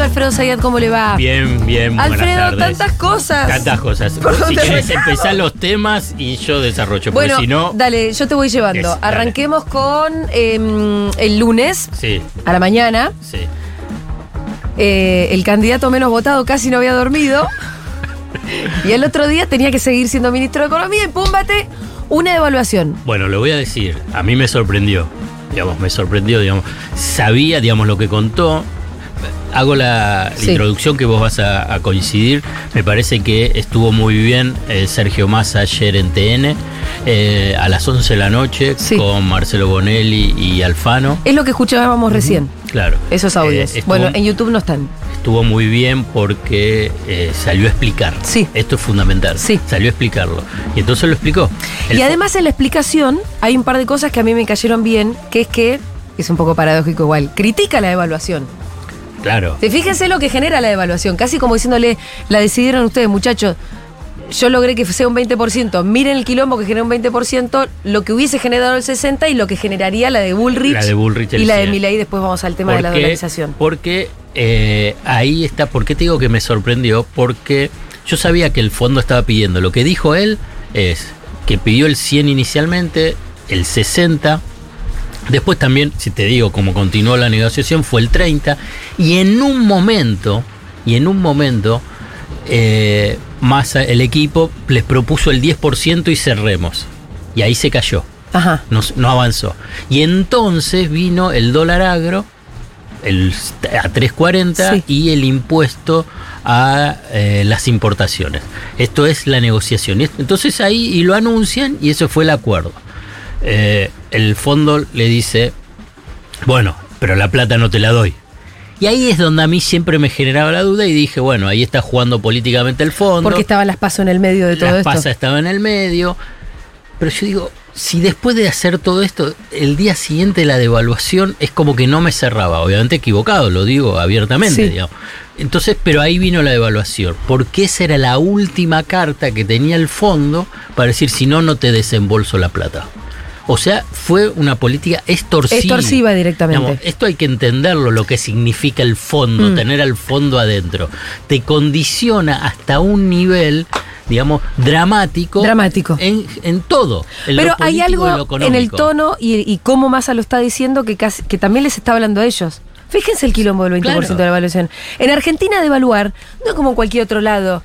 Querido Alfredo Sayat, ¿cómo le va? Bien, bien, buenas Alfredo, tardes. tantas cosas. Tantas cosas. ¿Por Si dónde quieres arrancamos? empezar los temas y yo desarrollo, Bueno, porque si no. dale, yo te voy llevando. Es. Arranquemos con em, el lunes Sí, a la mañana. sí. Eh, el candidato menos votado casi no había dormido. y el otro día tenía que seguir siendo ministro de Economía y púmbate, una devaluación. Bueno, lo voy a decir. A mí me sorprendió. Digamos, me sorprendió, digamos. Sabía, digamos, lo que contó. Hago la, Sí. introducción que vos vas a, a coincidir. Me parece que estuvo muy bien eh, Sergio Massa ayer en TN eh, a las 11 de la noche Sí. con Marcelo Bonelli y Alfano. Es lo que escuchábamos recién, Claro. esos audios. Eh, estuvo- bueno, en YouTube no están. estuvo muy bien porque salió a explicar. Sí. Esto es fundamental. Sí. Salió a explicarlo. Y entonces lo explicó. El Y además en la explicación hay un par de cosas que a mí me cayeron bien, que es que, es un poco paradójico igual, critica la devaluación. Claro. Fíjense lo que genera la devaluación, casi como diciéndole, la decidieron ustedes, muchachos. Yo logré que sea un 20%. Miren el quilombo que genera un 20%, lo que hubiese generado el 60% y lo que generaría la de Bullrich. La de Bullrich, el Y la de 100. Milei, después vamos al tema de la dolarización. Porque eh, ahí está. ¿Por qué te digo que me sorprendió? Porque yo sabía que el fondo estaba pidiendo. Lo que dijo él es que pidió el 100 inicialmente, el 60. Después también, si te digo cómo continuó la negociación, fue el 30. Y en un momento, y en un momento, eh, Massa, el equipo, les propuso el 10% y cerremos. Y ahí se cayó Ajá. no, no avanzó. Y entonces vino el dólar agro el, a 3.40 Sí. y el impuesto a eh, las importaciones. Esto es la negociación. Entonces ahí y lo anuncian y eso fue el acuerdo. Eh, el fondo le dice, bueno, pero la plata no te la doy. Y ahí es donde a mí siempre me generaba la duda y dije, bueno, ahí está jugando políticamente el fondo. Porque estaban las pasos en el medio de todo Las esto. pasas estaba en el medio. Pero yo digo, si después de hacer todo esto, el día siguiente de la devaluación es como que no me cerraba. Obviamente equivocado, lo digo abiertamente, Sí. digamos. Entonces, pero ahí vino la devaluación. Porque esa era la última carta que tenía el fondo para decir, si no, no te desembolso la plata. O sea, fue una política extorsiva. Extorsiva directamente. Digamos, esto hay que entenderlo, lo que significa el fondo, Mm. tener al fondo adentro. Te condiciona hasta un nivel, digamos, dramático. Dramático. En, en todo. en lo Pero hay algo lo en el tono y, y cómo Massa lo está diciendo que, casi- que también les está hablando a ellos. Fíjense el quilombo del 20% Claro. de la evaluación. En Argentina devaluar no es como en cualquier otro lado.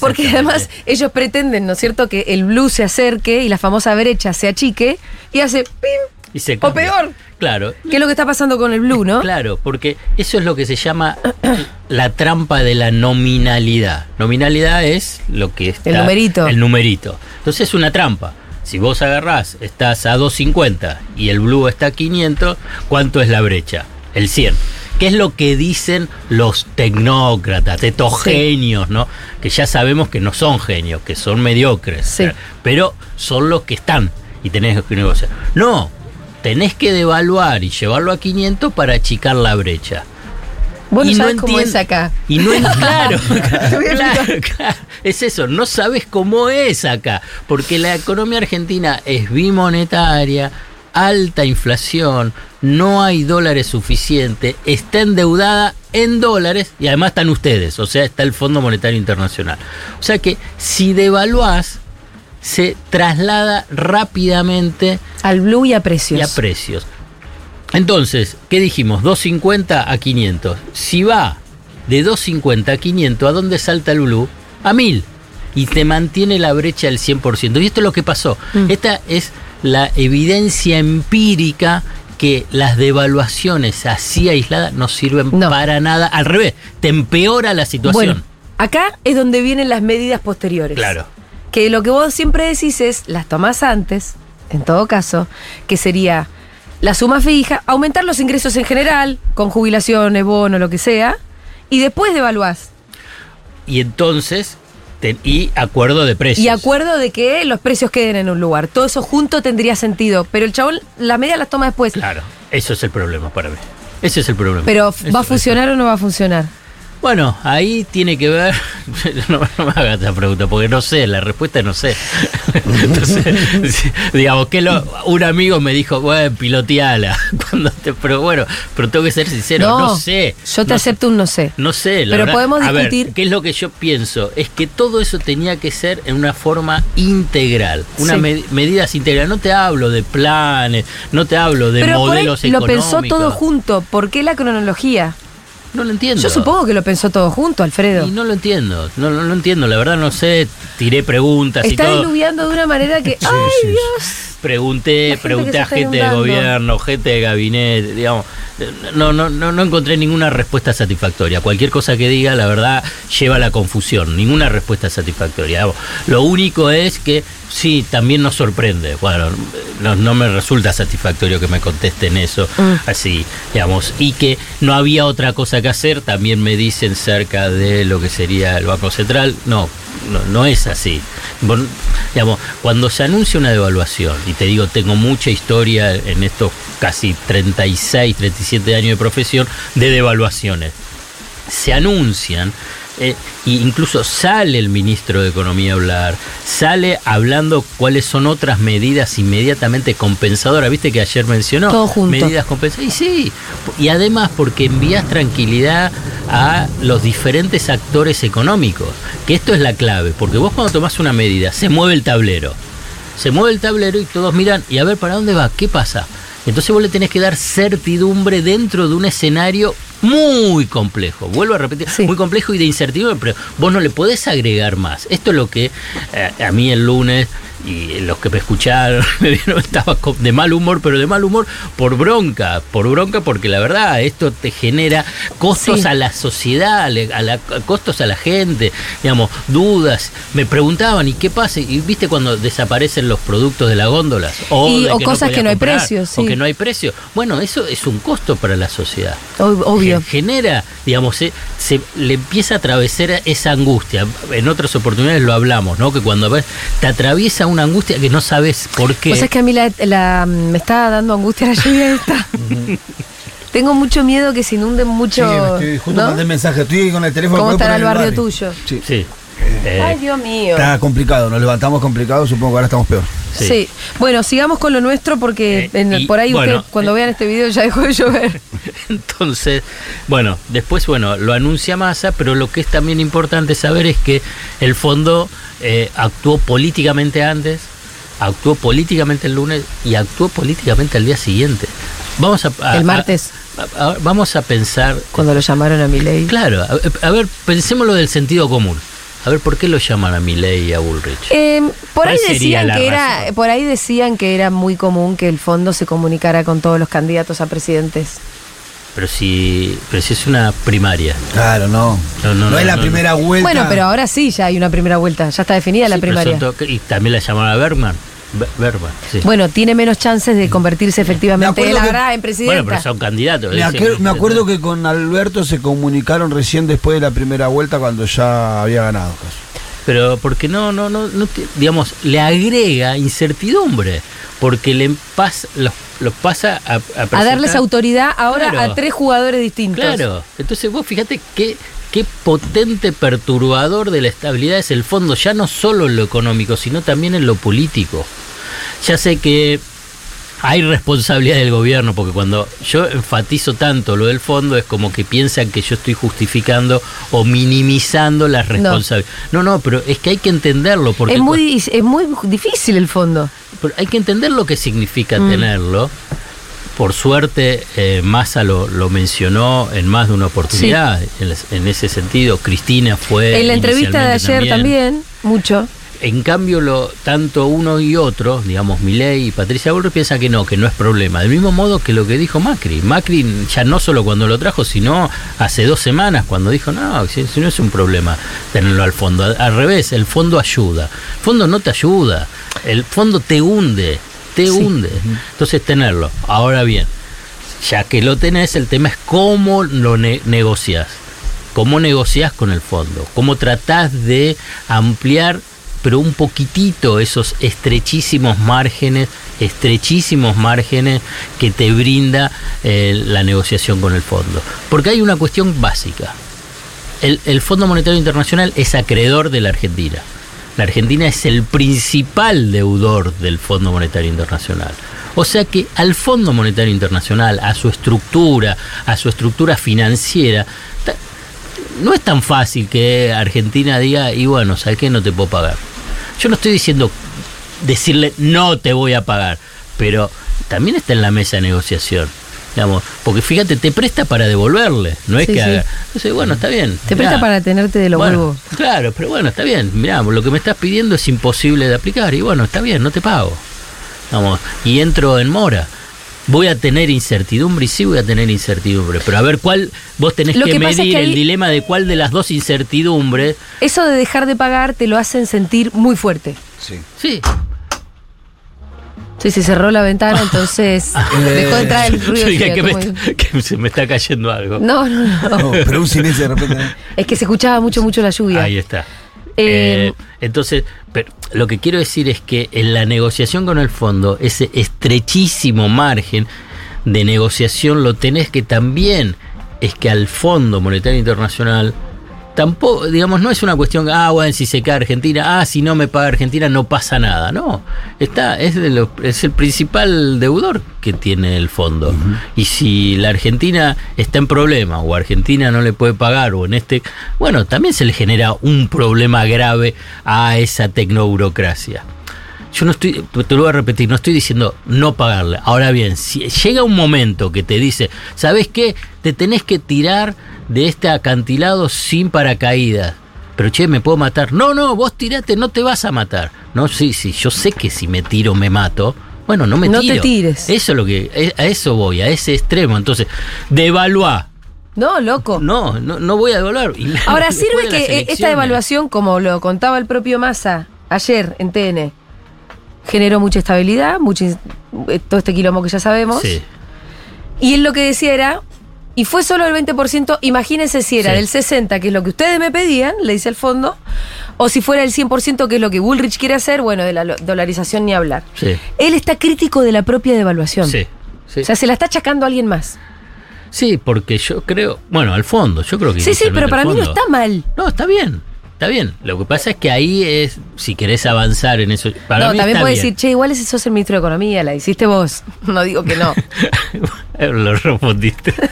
Porque además ellos pretenden, ¿no es cierto?, que el blue se acerque y la famosa brecha se achique y hace pim, Y se o peor. Claro. que es lo que está pasando con el blue, ¿no? Claro, porque eso es lo que se llama la trampa de la nominalidad. Nominalidad es lo que está. El numerito. El numerito. Entonces es una trampa. Si vos agarrás, estás a 250 y el blue está a 500, ¿cuánto es la brecha? El 100. ¿Qué es lo que dicen los tecnócratas, estos Sí. genios, ¿no? Que ya sabemos que no son genios, que son mediocres. Sí. Pero son los que están y tenés que negociar. No, tenés que devaluar y llevarlo a 500 para achicar la brecha. Vos no Y cómo entien- es acá. Y no claro, a claro, claro. es eso, no sabes cómo es acá, porque la economía argentina es bimonetaria, alta inflación, no hay dólares suficientes, está endeudada en dólares y además están ustedes, o sea, está el Fondo Monetario Internacional. O sea que si devaluás, se traslada rápidamente Al blue y a precios. y a precios. Entonces, ¿qué dijimos? 250 a 500. Si va de 250 a 500, ¿a dónde salta el blue? A 1000. Y te mantiene la brecha del 100%. Y esto es lo que pasó. Mm. Esta es la evidencia empírica que las devaluaciones así aisladas no sirven No. para nada. Al revés, te empeora la situación. Bueno, acá es donde vienen las medidas posteriores. Claro. Que lo que vos siempre decís es, las tomás antes, en todo caso, que sería la suma fija, aumentar los ingresos en general, con jubilaciones, bono, lo que sea, y después devaluás. Y entonces, y acuerdo de precios. Y acuerdo de que los precios queden en un lugar. Todo eso junto tendría sentido, pero el chabón la media las toma después. Claro, eso es el problema para mí. Ese es el problema. Pero Eso- ¿va a funcionar o no va a funcionar? Bueno, ahí tiene que ver, no, no me hagas esta pregunta, porque no sé, la respuesta es no sé. Entonces, digamos que lo, un amigo me dijo, bueno, piloteala, cuando te, pero bueno, pero tengo que ser sincero, no, sé. Yo te no acepto un no sé. No sé, la Pero verdad. podemos A ver, discutir- ¿Qué es lo que yo pienso? Es que todo eso tenía que ser en una forma integral, una Sí. med- medidas integrales. No te hablo de planes, no te hablo de Pero por ahí modelos lo económicos. pensó todo junto. ¿Por qué la cronología? No lo entiendo. Yo supongo que lo pensó todo junto, Alfredo. Y no lo entiendo, no, no lo entiendo, la verdad no sé, tiré preguntas Está y todo. diluviando de una manera que. ¡Ay, sí. Dios! Pregunté, gente pregunté a gente de gobierno, gente de gabinete, digamos, no, no, no, no encontré ninguna respuesta satisfactoria. Cualquier cosa que diga, la verdad, lleva a la confusión, ninguna respuesta satisfactoria. Lo único es que sí, también nos sorprende. Bueno, no, no me resulta satisfactorio que me contesten eso Mm. así, digamos, y que no había otra cosa que hacer, también me dicen cerca de lo que sería el Banco Central. No, no, no es así. Bon- digamos, cuando se anuncia una devaluación, y te digo, tengo mucha historia en estos casi 36, 37 años de profesión de devaluaciones, se anuncian. Eh, e incluso sale el ministro de Economía a hablar, sale hablando cuáles son otras medidas inmediatamente compensadoras. Viste que ayer mencionó Todo junto. medidas compensadoras. Y sí, y además porque envías tranquilidad a los diferentes actores económicos, que esto es la clave, porque vos cuando tomás una medida, se mueve el tablero, se mueve el tablero y todos miran, y a ver, ¿para dónde va? ¿Qué pasa? Entonces vos le tenés que dar certidumbre dentro de un escenario muy complejo. Vuelvo a repetir, Sí. muy complejo y de incertidumbre, pero vos no le podés agregar más. Esto es lo que eh, a mí el lunes y los que me escucharon me vieron estaba de mal humor, pero de mal humor por bronca, por bronca porque la verdad esto te genera costos Sí. a la sociedad, a la, a costos a la gente, digamos, dudas. Me preguntaban, ¿y qué pasa? Y viste cuando desaparecen los productos de las góndolas o, Y- de o que cosas que no hay comprar, precio, o sí. que no hay precio. Bueno, eso es un costo para la sociedad Ob- Obvio. ge- genera, digamos, se, se le empieza a atravesar esa angustia. En otras oportunidades lo hablamos, ¿no? Que cuando te atraviesa una angustia que no sabes por qué. Vos sabés que a mí la, la- me está dando angustia la lluvia esta. Tengo mucho miedo que se inunden mucho. Sí, me estoy, justo ¿no? mandé el mensaje, estoy con el teléfono. ¿Cómo estará el barrio, barrio. tuyo? Sí. Sí. Eh, Ay, Dios mío. Está complicado, nos levantamos complicado, supongo que ahora estamos peor. Sí. sí. Bueno, sigamos con lo nuestro porque Eh, en- y, por ahí bueno, usted, cuando eh, vean este video ya dejó de llover. Entonces, bueno, después, bueno, lo anuncia Massa, pero lo que es también importante saber es que el fondo eh, actuó políticamente antes, actuó políticamente el lunes y actuó políticamente al día siguiente. Vamos a, a- El martes. a- a- vamos a pensar Cuando lo llamaron a mi ley. Claro, a, a ver, pensémoslo del sentido común. A ver, ¿por qué lo llaman a Milei y a Bullrich? Eh, por ahí ¿Cuál sería decían que era, por ahí decían que era muy común que el fondo se comunicara con todos los candidatos a presidentes. Pero si, pero si es una primaria. Claro, no. No, no, no, es la no, primera vuelta. Bueno, pero ahora sí ya hay una primera vuelta, ya está definida la pero primaria. son y también la llamaron a Bergman. Sí. Bueno, tiene menos chances de convertirse efectivamente que- ahora en Bueno, presidenta. pero son candidatos. Me, que- me acuerdo que con Alberto se comunicaron recién después de la primera vuelta cuando ya había ganado. Pero porque no, no, no, no digamos, le agrega incertidumbre. Porque le pas, los, los pasa a, a darles autoridad ahora Claro. a tres jugadores distintos. Claro, entonces vos fíjate qué, qué potente perturbador de la estabilidad es el fondo, ya no solo en lo económico, sino también en lo político. Ya sé que hay responsabilidad del gobierno, porque cuando yo enfatizo tanto lo del fondo es como que piensan que yo estoy justificando o minimizando las responsabilidades. No, no, pero es que hay que entenderlo, porque Es muy, es muy difícil el fondo. pero hay que entender lo que significa Mm. tenerlo. Por suerte, eh, Massa lo, lo mencionó en más de una oportunidad. En, en ese sentido, Cristina fue. en la entrevista de ayer también, mucho. En cambio, lo, tanto uno y otro, digamos, Milei y Patricia Bullrich, piensan que no, que no es problema. Del mismo modo que lo que dijo Macri. Macri ya no solo cuando lo trajo, sino hace dos semanas cuando dijo, no, si, si no es un problema tenerlo al fondo. Al, al revés, el fondo ayuda. El fondo no te ayuda. El fondo te hunde, te Sí. hunde. Entonces, tenerlo. Ahora bien, ya que lo tenés, el tema es cómo lo ne- negociás. ¿Cómo negociás con el fondo? ¿Cómo tratás de ampliar, pero un poquitito, esos estrechísimos márgenes, estrechísimos márgenes que te brinda eh, la negociación con el fondo? Porque hay una cuestión básica. el, el Fondo Monetario Internacional es acreedor de la Argentina. La Argentina es el principal deudor del Fondo Monetario Internacional. O sea que al Fondo Monetario Internacional, a su estructura, a su estructura financiera, no es tan fácil que Argentina diga, y bueno, ¿sabes qué? No te puedo pagar. Yo no estoy diciendo decirle no te voy a pagar, pero también está en la mesa de negociación. Digamos, porque fíjate, te presta para devolverle, no es Sí, que sí. haga. Entonces, bueno, está bien. Te mirá. presta para tenerte de los Bueno, huevos. Claro, pero bueno, está bien. Mirá, lo que me estás pidiendo es imposible de aplicar. Y bueno, está bien, no te pago. Vamos, y entro en mora. Voy a tener incertidumbre y sí voy a tener incertidumbre. Pero a ver, ¿cuál? Vos tenés Lo que, que pasa es medir que ahí- el dilema de cuál de las dos incertidumbres. Eso de dejar de pagar te lo hacen sentir muy fuerte. Sí. Sí. Sí, se cerró la ventana, entonces dejó de entrar el ruido. Yo dije decía, que, me, que se me está cayendo algo. No, no, no. No, pero un silencio de repente. Es que se escuchaba mucho, mucho la lluvia. Ahí está. Eh, Eh, entonces, pero lo que quiero decir es que en la negociación con el fondo, ese estrechísimo margen de negociación lo tenés que también es que al Fondo Monetario Internacional tampoco, digamos, no es una cuestión, ah, bueno, si se cae Argentina, ah, si no me paga Argentina no pasa nada, no, está, es, de es el principal deudor que tiene el fondo. Y si la Argentina está en problema o Argentina no le puede pagar o en este, bueno, también se le genera un problema grave a esa tecnoburocracia. Yo no estoy, te lo voy a repetir, no estoy diciendo no pagarle. Ahora bien, si llega un momento que te dice, ¿sabes qué? Te tenés que tirar de este acantilado sin paracaídas. Pero che, me puedo matar. No, no, vos tirate, no te vas a matar. No, sí, sí, yo sé que si me tiro me mato. Bueno, no me No te tiro. tires. Eso es lo que, a eso voy, a ese extremo. Entonces, devaluar. No, loco. No, no, no voy a devaluar. Ahora, sirve de que esta evaluación, como lo contaba el propio Massa ayer en TN, generó mucha estabilidad, mucho, eh, todo este quilombo que ya sabemos. Sí. Y él lo que decía era, y fue solo el 20%, imagínense si era Sí. del 60%, que es lo que ustedes me pedían, le dice el fondo, o si fuera el 100%, que es lo que Bullrich quiere hacer, bueno, de la dolarización ni hablar. Sí. Él está crítico de la propia devaluación. Sí. O sea, se la está achacando a alguien más. Sí, porque yo creo, bueno, al fondo, yo creo que Sí, sí, pero para mí no está mal. No, está bien, está bien. Lo que pasa es que ahí es, si querés avanzar en eso, para no, mí también está puede bien. decir, che, igual ese sos el ministro de Economía, la hiciste vos. No digo que no. lo respondiste.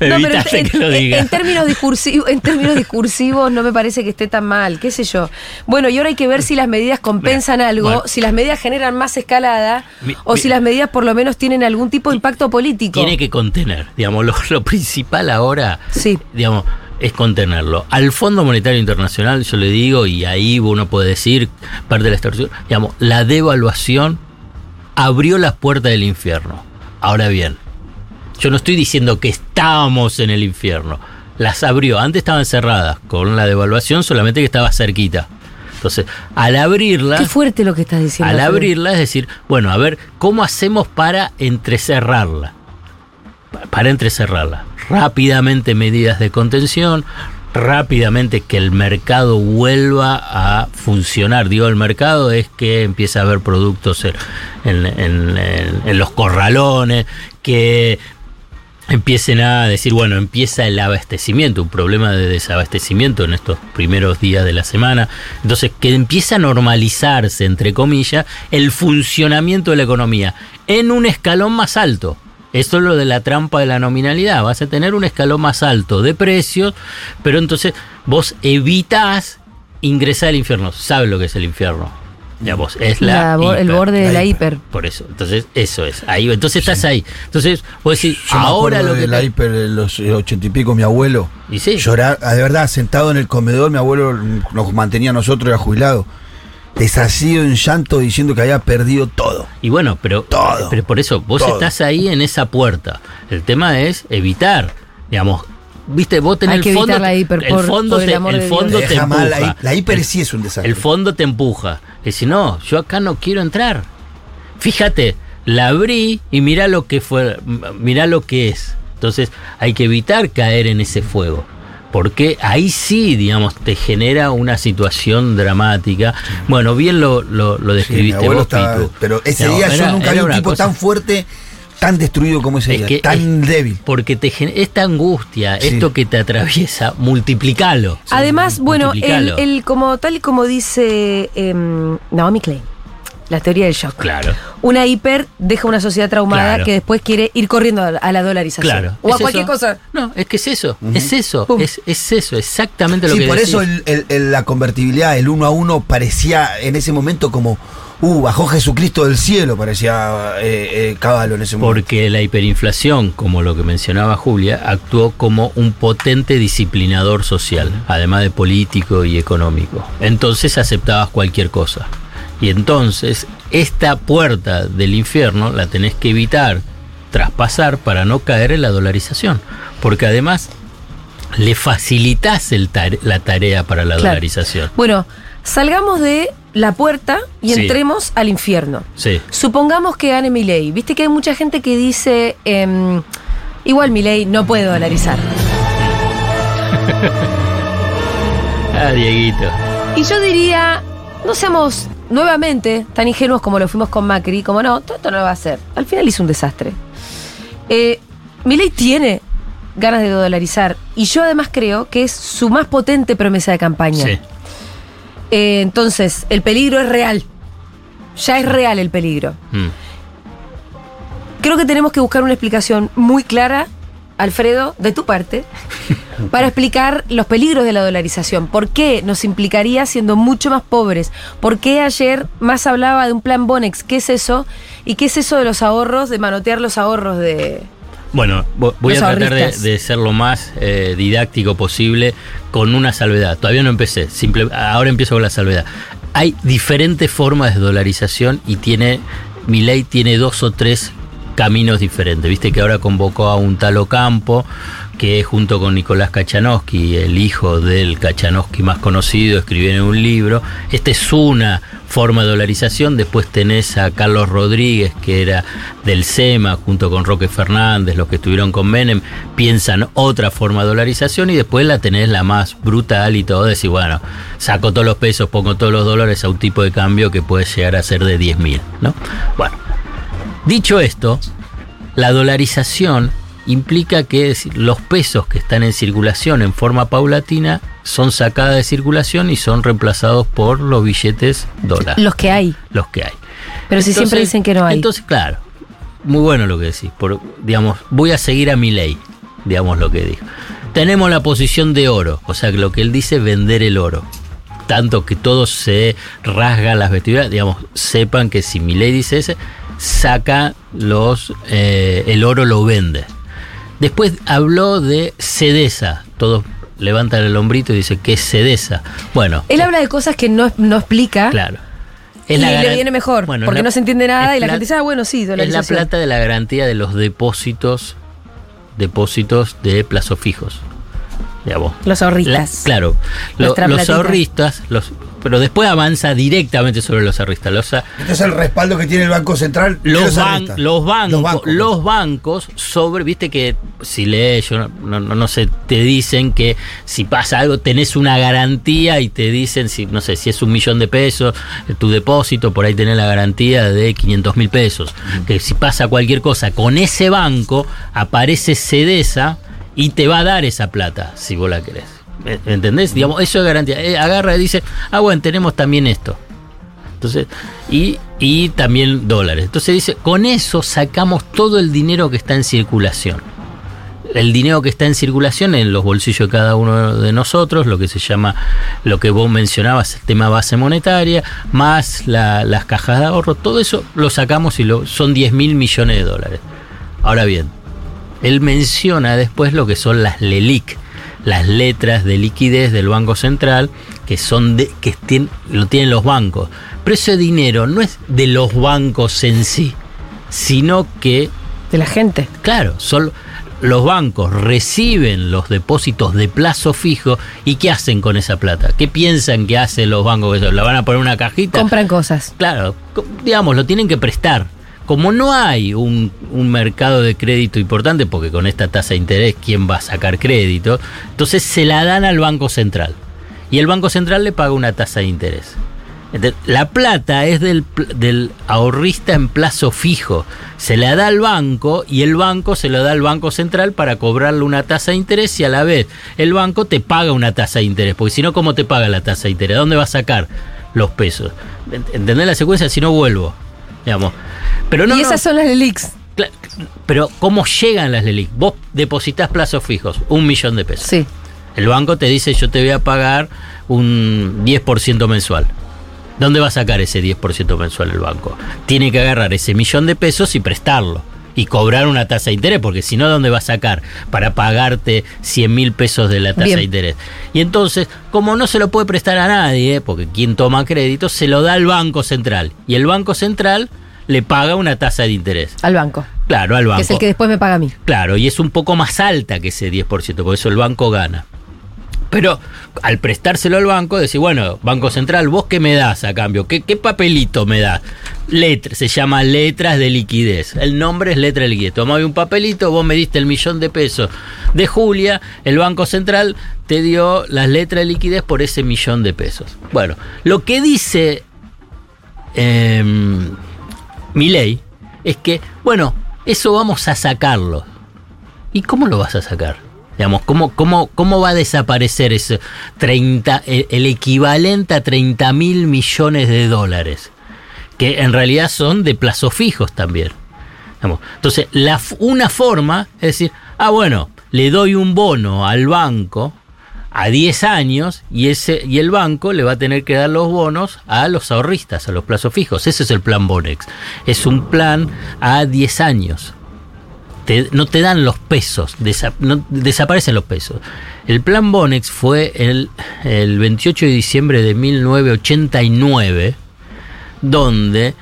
me No, pero en, que lo en- diga. en términos discursivos, en términos discursivos no me parece que esté tan mal, qué sé yo. Bueno, y ahora hay que ver si las medidas compensan Bueno, algo, bueno. si las medidas generan más escalada Mi- o mi- si las medidas por lo menos tienen algún tipo de impacto político. Tiene que contener, digamos, lo, lo principal ahora, Sí. digamos, es contenerlo. Al Fondo Monetario Internacional, yo le digo, y ahí uno puede decir, parte de la extorsión, digamos, la devaluación abrió las puertas del infierno. Ahora bien, yo no estoy diciendo que estábamos en el infierno. Las abrió. Antes estaban cerradas. Con la devaluación solamente que estaba cerquita. Entonces, al abrirlas... Qué fuerte lo que estás diciendo. Al abrirla, es decir, bueno, a ver, ¿cómo hacemos para entrecerrarla? Pa- Para entrecerrarla. Rápidamente medidas de contención, rápidamente que el mercado vuelva a funcionar. Digo, el mercado es que empieza a haber productos en los corralones, que empiecen a decir, bueno, empieza el abastecimiento, un problema de desabastecimiento en estos primeros días de la semana. Entonces, que empieza a normalizarse, entre comillas, el funcionamiento de la economía en un escalón más alto. Esto es lo de la trampa de la nominalidad. Vas a tener un escalón más alto de precios, pero entonces vos evitás ingresar al infierno. ¿Sabes lo que es el infierno? Ya vos, es la, el borde de la la hiper. hiper. Por eso, entonces eso es. Ahí, entonces estás ahí. Entonces, vos decís, Yo me ahora acuerdo lo que de la te- hiper de los eh, ochenta y pico, mi abuelo. Y sí. Llorar, de verdad, sentado en el comedor, mi abuelo nos mantenía a nosotros, era jubilado. Desasido en llanto diciendo que había perdido todo. Y bueno, pero, Todo. pero por eso, vos Todo. estás ahí en esa puerta. El tema es evitar, digamos, viste, vos tenés Hay el que fondo. evitar la hiper, el por- fondo por el te, el fondo mal, empuja. la, la hiper sí es un desastre. El fondo te empuja. Y si no, yo acá no quiero entrar. Fíjate, la abrí y mirá lo que fue, mirá lo que es. Entonces hay que evitar caer en ese fuego. Porque ahí sí, digamos, te genera una situación dramática. Bueno, bien lo, lo, describiste vos, estaba- Pitu. pero ese No, día era- yo nunca vi un tipo cosa- tan fuerte tan destruido como ese Es día, que tan débil. Porque te esta angustia, Sí. esto que te atraviesa, multiplicalo. Además, bueno, el, multiplicalo. el- como tal y como dice em, Naomi Klein, la teoría del shock. Claro. Una hiper deja una sociedad traumada Claro. que después quiere ir corriendo a la dolarización. Claro. O a ¿Es cualquier eso? cosa. No, es que es eso, es eso, es, es eso, exactamente lo Sí, que por decís. eso el- el- el- la convertibilidad, el uno a uno, parecía en ese momento como, uh, bajó Jesucristo del cielo, parecía eh, eh, Caballo en ese momento. Porque la hiperinflación, como lo que mencionaba Julia, actuó como un potente disciplinador social, además de político y económico. Entonces aceptabas cualquier cosa. Y entonces esta puerta del infierno la tenés que evitar, traspasar para no caer en la dolarización. Porque además le facilitas el tare- la tarea para la Claro. dolarización. Bueno, salgamos de la puerta y Sí. entremos al infierno. Sí. Supongamos que gane Milei. Viste que hay mucha gente que dice, em, igual Milei no puede dolarizar. Ah, Dieguito. Y yo diría, no seamos nuevamente tan ingenuos como lo fuimos con Macri, como no, todo esto no lo va a hacer. Al final hizo un desastre. Eh, Milei tiene ganas de dolarizar y yo además creo que es su más potente promesa de campaña. Sí. Eh, entonces, el peligro es real. Ya es real el peligro. Mm. Creo que tenemos que buscar una explicación muy clara, Alfredo, de tu parte, para explicar los peligros de la dolarización. ¿Por qué nos implicaría siendo mucho más pobres? ¿Por qué ayer más hablaba de un plan Bonex? ¿Qué es eso? ¿Y qué es eso de los ahorros, de manotear los ahorros de... Bueno, vo- voy a tratar de, ser lo más eh, didáctico posible con una salvedad. Todavía no empecé, simple, ahora empiezo con la salvedad. Hay diferentes formas de dolarización y tiene, mi ley tiene dos o tres caminos diferentes. Viste que ahora convocó a un tal Ocampo, que junto con Nicolás Kachanowski, el hijo del Kachanowski más conocido, escribieron un libro. Esta es una forma de dolarización. Después tenés a Carlos Rodríguez, que era del SEMA, junto con Roque Fernández, los que estuvieron con Menem, piensan otra forma de dolarización y después la tenés la más brutal y todo, decir, bueno, saco todos los pesos, pongo todos los dólares a un tipo de cambio que puede llegar a ser de 10 mil, ¿no? Bueno, dicho esto, la dolarización implica que los pesos que están en circulación en forma paulatina son sacadas de circulación y son reemplazados por los billetes dólar, Los que hay. los que hay. Pero si siempre dicen que no hay. Entonces, claro, muy bueno lo que decís. Por, digamos, voy a seguir a mi ley, digamos lo que dijo. Tenemos la posición de oro, o sea que lo que él dice, vender el oro. Tanto que todo se rasga las vestiduras, digamos, sepan que si mi ley dice ese, saca los, eh, el oro lo vende. Después habló de Cedesa, todos levantan el hombrito y dice que es Cedesa. Bueno, Él habla de cosas que no, no explica. claro. y le viene mejor, Bueno, porque la- no se entiende nada y la gente dice, ah, bueno, sí, Es la plata de la garantía de los depósitos, depósitos de plazos fijos. Digamos. Los La- ahorristas. claro, lo- los ahorristas, los, pero después avanza directamente sobre los ahorristas. Los, a- Este es el respaldo que tiene el Banco Central. los, ban- los bancos, los bancos, bancos. sobre, viste que si lees, yo no, no, no sé, te dicen que si pasa algo tenés una garantía y te dicen, si no sé, si es un millón de pesos, eh, tu depósito, por ahí tenés la garantía de 500 mil pesos. Que si pasa cualquier cosa con ese banco, aparece Cedesa y te va a dar esa plata, si vos la querés. ¿Me- ¿Entendés? Digamos, eso es garantía. Eh, agarra y dice, ah, bueno, tenemos también esto. Entonces, y, y también dólares. Entonces dice, con eso sacamos todo el dinero que está en circulación. El dinero que está en circulación en los bolsillos de cada uno de nosotros, lo que se llama, lo que vos mencionabas, el tema base monetaria, más la- las cajas de ahorro, todo eso lo sacamos y lo, son 10 mil millones de dólares. Ahora bien, él menciona después lo que son las LELIC, las letras de liquidez del Banco Central, que son de, que lo tienen los bancos. Pero ese dinero no es de los bancos en sí, sino que, De la gente. claro, son los bancos reciben los depósitos de plazo fijo y ¿qué hacen con esa plata? ¿Qué piensan que hacen los bancos? ¿La van a poner en una cajita? Compran cosas. Claro, digamos, lo tienen que prestar. Como no hay un, mercado de crédito importante, porque con esta tasa de interés, ¿quién va a sacar crédito? Entonces se la dan al Banco Central. Y el Banco Central le paga una tasa de interés. La plata es del, del ahorrista en plazo fijo. Se la da al banco y el banco se lo da al Banco Central para cobrarle una tasa de interés y a la vez el banco te paga una tasa de interés. Porque si no, ¿cómo te paga la tasa de interés? ¿Dónde va a sacar los pesos? Ent- ¿Entendés la secuencia? Si no, vuelvo. Digamos. Pero no, y no, esas son las LELIX. pero ¿cómo llegan las LELIC? Vos depositas plazos fijos, un millón de pesos. Sí. El banco te dice yo te voy a pagar un 10% mensual. ¿Dónde va a sacar ese 10% mensual el banco? Tiene que agarrar ese millón de pesos y prestarlo. Y cobrar una tasa de interés, porque si no, ¿dónde va a sacar para pagarte 100 mil pesos de la tasa Bien. de interés? Y entonces, como no se lo puede prestar a nadie, porque quien toma crédito, se lo da al Banco Central. Y el Banco Central le paga una tasa de interés. Al banco. Claro, al banco. Que es el que después me paga a mí. Claro, y es un poco más alta que ese 10%, por eso el banco gana. Pero al prestárselo al banco, decir, bueno, Banco Central, ¿vos qué me das a cambio? ¿Qué, papelito me das? Letra, se llama letras de liquidez. El nombre es letra de liquidez. Tomame un papelito, vos me diste el millón de pesos de Julia, el Banco Central te dio las letras de liquidez por ese millón de pesos. Bueno, lo que dice eh, mi ley es que, bueno, eso vamos a sacarlo. ¿Y cómo lo vas a sacar? Digamos, ¿cómo, cómo, cómo va a desaparecer ese 30, el, equivalente a 30 mil millones de dólares? Que en realidad son de plazos fijos también. Entonces, la, una forma es decir, ah, bueno, le doy un bono al banco a 10 años y, ese, y el banco le va a tener que dar los bonos a los ahorristas, a los plazos fijos. Ese es el plan Bonex. Es un plan a 10 años. No te dan los pesos, desaparecen los pesos. El plan Bonex fue el, el 28 de diciembre de 1989, donde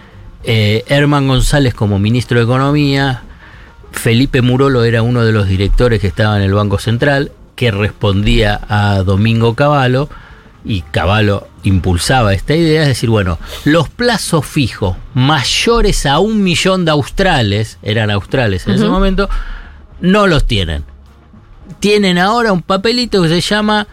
eh, Herman González como ministro de Economía, Felipe Murolo era uno de los directores que estaba en el Banco Central, que respondía a Domingo Cavallo, y Cavallo impulsaba esta idea, es decir, bueno, los plazos fijos mayores a un millón de australes, eran australes en ese momento, no los tienen. Tienen ahora un papelito que se llama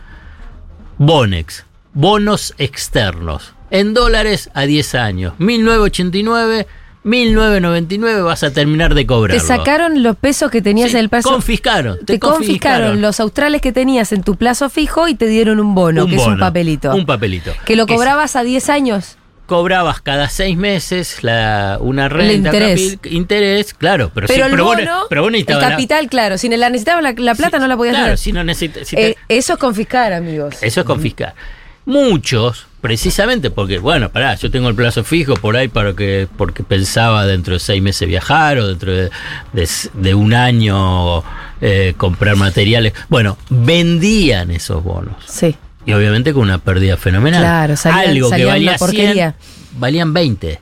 Bonex, bonos externos, en dólares a 10 años. 1989, 1999 vas a terminar de cobrar. Te sacaron los pesos que tenías en el plazo. Confiscaron. te confiscaron los australes que tenías en tu plazo fijo y te dieron un bono, Un que es un papelito. Un papelito. que lo cobrabas a 10 años. cobrabas cada seis meses la, una renta. interés. capi- interés, claro. Pero, Pero sí, el pero bono, pero vos el la- capital, claro. Si la necesitabas la, la plata, no la podías Claro, hacer. si no necesitas. si te- Eh, eso es confiscar, amigos. Eso es confiscar. Muchos, precisamente porque, bueno, pará, yo tengo el plazo fijo por ahí para que, porque pensaba dentro de seis meses viajar o dentro de, de un año eh, comprar materiales. Bueno, vendían esos bonos. Sí. Y obviamente con una pérdida fenomenal. Claro, salían- Algo que valía una porquería. 100, valían 20.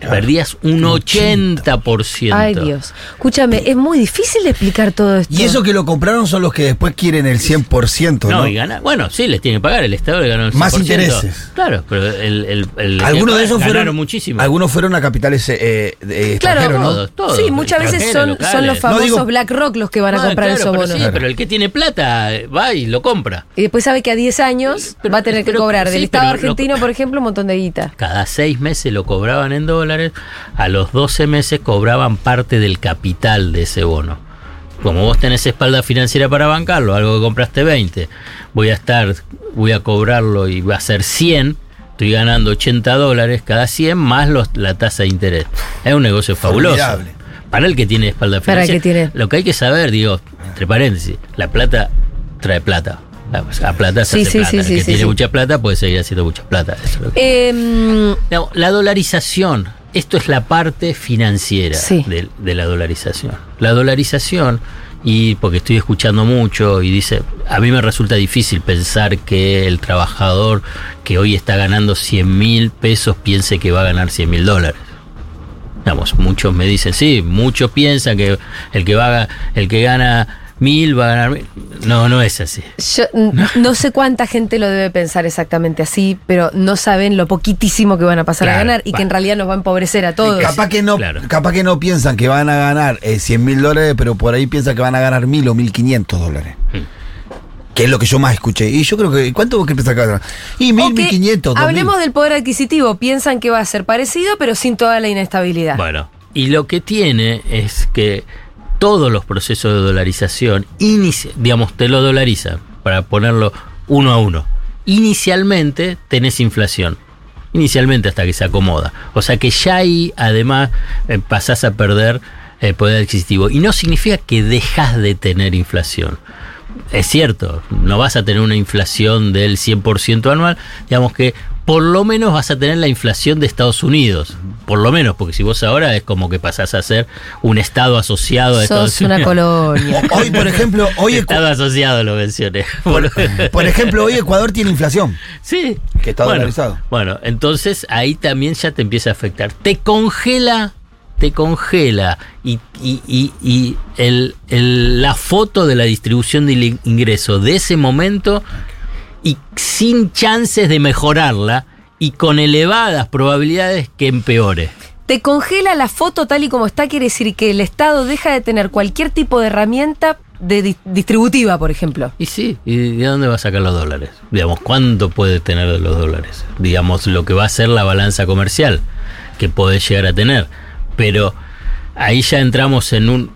Perdías un 80%. Ay, Dios. Escúchame, es muy difícil de explicar todo esto. Y esos que lo compraron son los que después quieren el 100%, ¿no? No, y gana. Bueno, sí, les tiene que pagar. El Estado le ganó el 100%. Más intereses. Claro, pero el. el, el- Algunos de esos ganaron fueron muchísimo. Algunos fueron a capitales eh, de Claro, extranjeros, ¿no? todos, todos, sí, muchas veces son, son los famosos No, digo- BlackRock los que van a comprar claro, esos pero bonos. Sí, pero el que tiene plata eh, va y lo compra. Y después sabe que a 10 años Pero- va a tener que pero- cobrar del sí, Estado pero lo- argentino, por ejemplo, un montón de guita. Cada seis meses lo cobraban en dólares. A los 12 meses cobraban parte del capital de ese bono. Como vos tenés espalda financiera para bancarlo, algo que compraste 20, voy a estar, voy a cobrarlo y va a ser 100, estoy ganando 80 dólares cada 100 más los- la tasa de interés. Es un negocio fabuloso. Formidable. Para el que tiene espalda Para el financiera. que tiene. Lo que hay que saber, digo, entre paréntesis, la plata trae plata. La, la plata se Sí, hace sí, plata. sí, el sí, que tiene mucha plata puede seguir haciendo mucha plata. Eso es lo que- Em, no, la dolarización, esto es la parte financiera de, de la dolarización. La dolarización, y porque estoy escuchando mucho y dice, a mí me resulta difícil pensar que el trabajador que hoy está ganando 100 mil pesos piense que va a ganar 100 mil dólares. Digamos, muchos me dicen, sí, muchos piensan que el que va a- el que gana mil va a ganar mil. No, no es así. yo no sé cuánta gente lo debe pensar exactamente así, pero no saben lo poquitísimo que van a pasar a ganar y va. que en realidad nos va a empobrecer a todos. Capaz que no, Claro. capaz que no piensan que van a ganar eh, 100 mil dólares, pero por ahí piensan que van a ganar mil o mil quinientos dólares. que es lo que yo más escuché. Y yo creo que, ¿cuánto vos que pensás acá? Y mil, mil quinientos. Hablemos del poder adquisitivo. Piensan que va a ser parecido, pero sin toda la inestabilidad. Bueno, y lo que tiene es que todos los procesos de dolarización, digamos, te lo dolarizan, para ponerlo uno a uno. Inicialmente tenés inflación. Inicialmente hasta que se acomoda. O sea que ya ahí además eh, pasás a perder el poder adquisitivo. Y no significa que dejas de tener inflación. Es cierto, no vas a tener una inflación del 100% anual, digamos que por lo menos vas a tener la inflación de Estados Unidos, por lo menos, porque si vos ahora es como que pasás a ser un estado asociado de Estados Sos una colonia. Hoy, por ejemplo, hoy, Estado asociado lo mencioné. por, por ejemplo, hoy Ecuador tiene inflación. Sí. Que está bueno, dolarizado. Bueno, entonces ahí también ya te empieza a afectar. Te congela, te congela y, y- y- y el- el- la foto de la distribución del ingreso de ese momento y sin chances de mejorarla y con elevadas probabilidades que empeore. Te congela la foto tal y como está, quiere decir que el Estado deja de tener cualquier tipo de herramienta de di- distributiva, por ejemplo. Y sí, ¿y de dónde va a sacar los dólares? Digamos, ¿cuánto puede tener de los dólares? Digamos, lo que va a ser la balanza comercial que puede llegar a tener. Pero ahí ya entramos en un.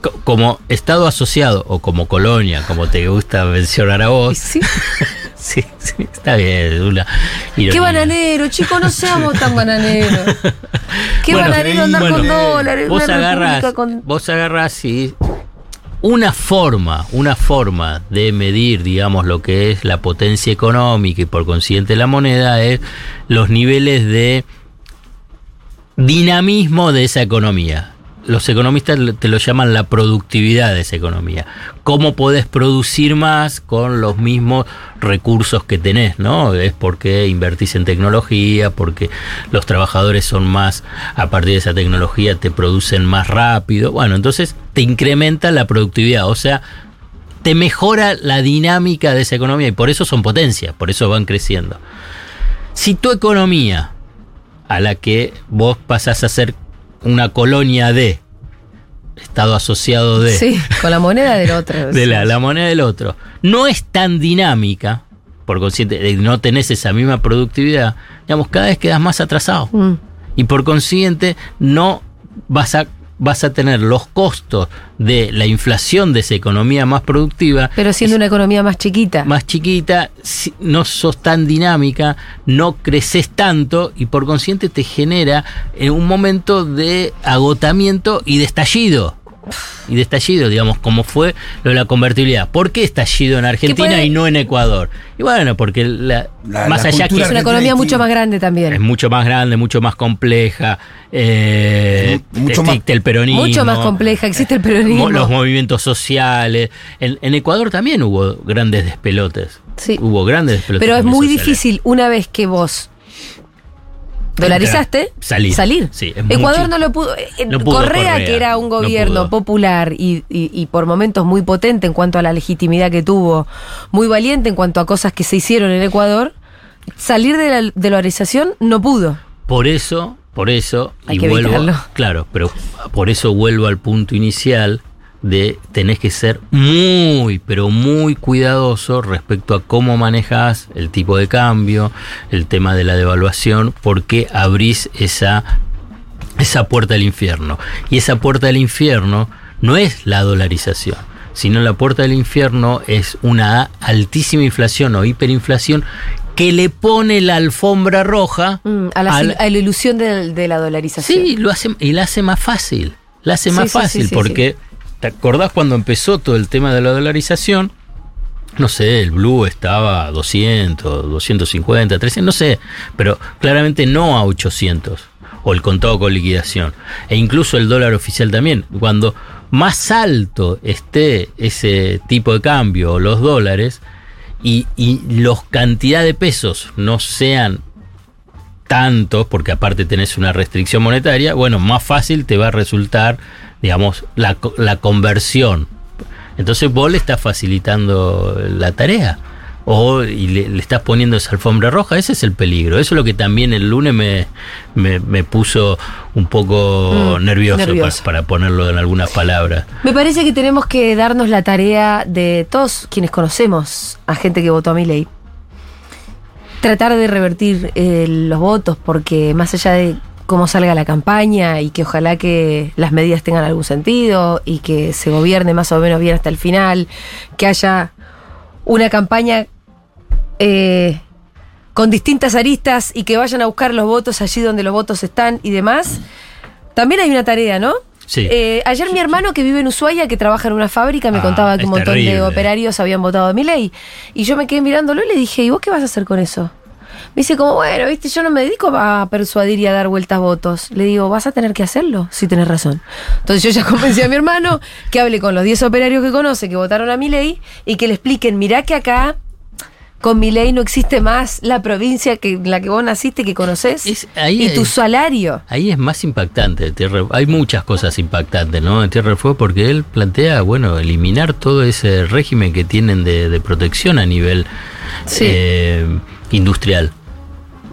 co- Como Estado asociado o como colonia, como te gusta mencionar a vos. sí. Sí, sí, está bien. Una Qué bananero, chicos, no seamos tan bananeros. Qué Bueno, bananero andar bueno, con dólares. Vos una agarras, con- vos agarras y una forma, una forma de medir, digamos, lo que es la potencia económica y por consiguiente la moneda es los niveles de dinamismo de esa economía. Los economistas te lo llaman la productividad de esa economía. ¿Cómo podés producir más con los mismos recursos que tenés? ¿no? Es porque invertís en tecnología, porque los trabajadores son más, a partir de esa tecnología te producen más rápido. Bueno, entonces te incrementa la productividad. O sea, te mejora la dinámica de esa economía y por eso son potencias, por eso van creciendo. Si tu economía, a la que vos pasás a ser una colonia de, estado asociado de, Sí, con la moneda del otro. de la, la moneda del otro, no es tan dinámica, por consciente, de que no tenés esa misma productividad, digamos, cada vez quedas más atrasado. Mm. Y por consiguiente, no vas a, vas a tener los costos de la inflación de esa economía más productiva Pero siendo una economía más chiquita. más chiquita, no sos tan dinámica, no creces tanto y por consiguiente te genera eh, un momento de agotamiento y de estallido. Y de estallido, digamos, como fue lo de la convertibilidad. ¿Por qué estallido en Argentina puede- y no en Ecuador? Y bueno, porque la- La- más la allá que es una economía mucho más grande es también. mucho más grande, mucho más compleja, eh, Mucho más- existe el peronismo. Mucho más compleja, existe el peronismo. Mo- Los movimientos sociales. En, en Ecuador también hubo grandes despelotes. Sí. Hubo grandes despelotes. Pero es muy sociales. difícil una vez que vos dolarizaste, Salir. salir. Sí, Ecuador mucho- no lo pudo. eh, No pudo Correa, Correa, que era un no gobierno popular y, y- y por momentos muy potente en cuanto a la legitimidad que tuvo, muy valiente en cuanto a cosas que se hicieron en Ecuador, salir de la dolarización no pudo. Por eso, por eso, Hay y que vuelvo, evitarlo. claro, pero por eso vuelvo al punto inicial de tenés que ser muy, pero muy cuidadoso respecto a cómo manejas el tipo de cambio, el tema de la devaluación, porque abrís esa, esa puerta del infierno. Y esa puerta del infierno no es la dolarización, sino la puerta del infierno es una altísima inflación o hiperinflación que le pone la alfombra roja Mm, a, la, al- a la ilusión de, de la dolarización. Sí, lo hace, y la hace más fácil. La hace más Sí, fácil sí, porque, ¿te acordás cuando empezó todo el tema de la dolarización? No sé, el blue estaba a 200, 250, 300, no sé, pero claramente no a 800 o el contado con liquidación. E incluso el dólar oficial también. Cuando más alto esté ese tipo de cambio o los dólares y, y los cantidad de pesos no sean tantos, porque aparte tenés una restricción monetaria, bueno, más fácil te va a resultar, digamos, la, la conversión. Entonces vos le estás facilitando la tarea. o y le, le estás poniendo esa alfombra roja, ese es el peligro. Eso es lo que también el lunes me, me, me puso un poco Mm, nervioso, nervioso. Para, para ponerlo en algunas palabras. Me parece que tenemos que darnos la tarea de todos quienes conocemos a gente que votó a mi ley. Tratar de revertir eh, los votos, porque más allá de cómo salga la campaña y que ojalá que las medidas tengan algún sentido y que se gobierne más o menos bien hasta el final, que haya una campaña eh, con distintas aristas y que vayan a buscar los votos allí donde los votos están y demás. También hay una tarea, ¿no? Sí. Eh, ayer mi hermano que vive en Ushuaia, que trabaja en una fábrica, me Ah, contaba que un montón de operarios habían votado a mi ley. Y yo me quedé mirándolo y le dije, ¿y vos qué vas a hacer con eso? Me dice como, bueno, viste, yo no me dedico a persuadir y a dar vueltas votos. Le digo, vas a tener que hacerlo, si tenés razón. Entonces yo ya convencí a mi hermano que hable con los 10 operarios que conoce que votaron a mi ley y que le expliquen, mirá que acá con mi ley no existe más la provincia que en la que vos naciste, que conoces, y tu es- salario. Ahí es más impactante. hay muchas cosas impactantes, ¿no? En Tierra del Fuego, porque él plantea, bueno, eliminar todo ese régimen que tienen de, de protección a nivel Sí. eh, industrial.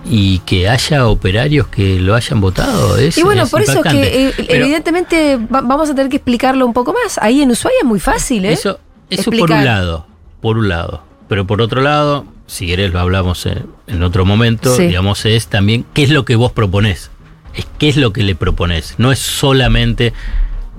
Y que haya operarios que lo hayan votado. Es, Y bueno, es por eso que eh, evidentemente va- vamos a tener que explicarlo un poco más. Ahí en Ushuaia es muy fácil, ¿eh? Eso, eso por un lado. Por un lado. Pero por otro lado, si querés lo hablamos en, en otro momento, Sí. digamos, es también qué es lo que vos proponés. Es qué es lo que le proponés. No es solamente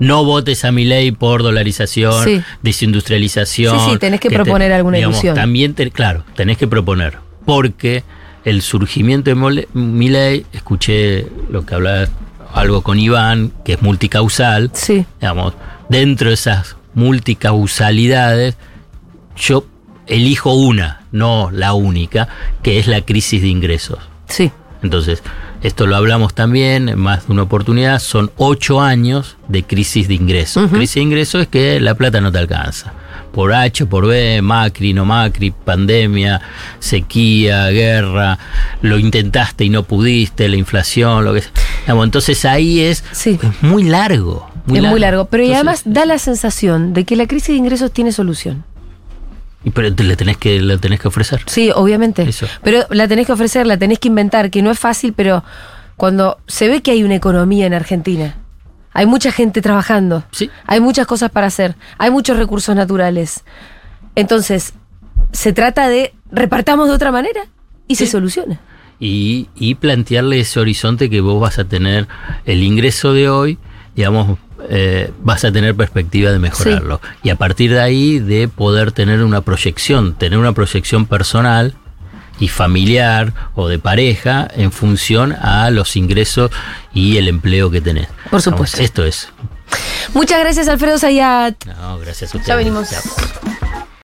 no votes a mi ley por dolarización, Sí. desindustrialización. Sí, sí, tenés que proponer alguna ilusión. También, te- claro, tenés que proponer. Porque el surgimiento de mole- mi ley, escuché lo que hablaba algo con Iván, que es multicausal Sí, digamos, dentro de esas multicausalidades, yo elijo una, no la única, que es la crisis de ingresos. sí. Entonces, esto lo hablamos también en más de una oportunidad, son ocho años de crisis de ingresos. Crisis de ingresos es que la plata no te alcanza. Por H, por B, Macri, no Macri, pandemia, sequía, guerra, lo intentaste y no pudiste, la inflación, lo que sea. Entonces ahí es, Sí. es muy largo. Muy es largo. muy largo. Pero y además da la sensación de que la crisis de ingresos tiene solución. Pero te le tenés que, le tenés que ofrecer. Sí, obviamente. Eso. Pero la tenés que ofrecer, la tenés que inventar, que no es fácil, pero cuando se ve que hay una economía en Argentina, hay mucha gente trabajando, Sí. hay muchas cosas para hacer, hay muchos recursos naturales. Entonces, se trata de repartamos de otra manera y se soluciona. Y, y plantearle ese horizonte que vos vas a tener el ingreso de hoy, digamos, eh, vas a tener perspectiva de mejorarlo. Y a partir de ahí de poder tener una proyección, tener una proyección personal y familiar o de pareja en función a los ingresos y el empleo que tenés. Por supuesto. Esto es. Muchas gracias, Alfredo Zayat. No, gracias a ustedes. Ya venimos.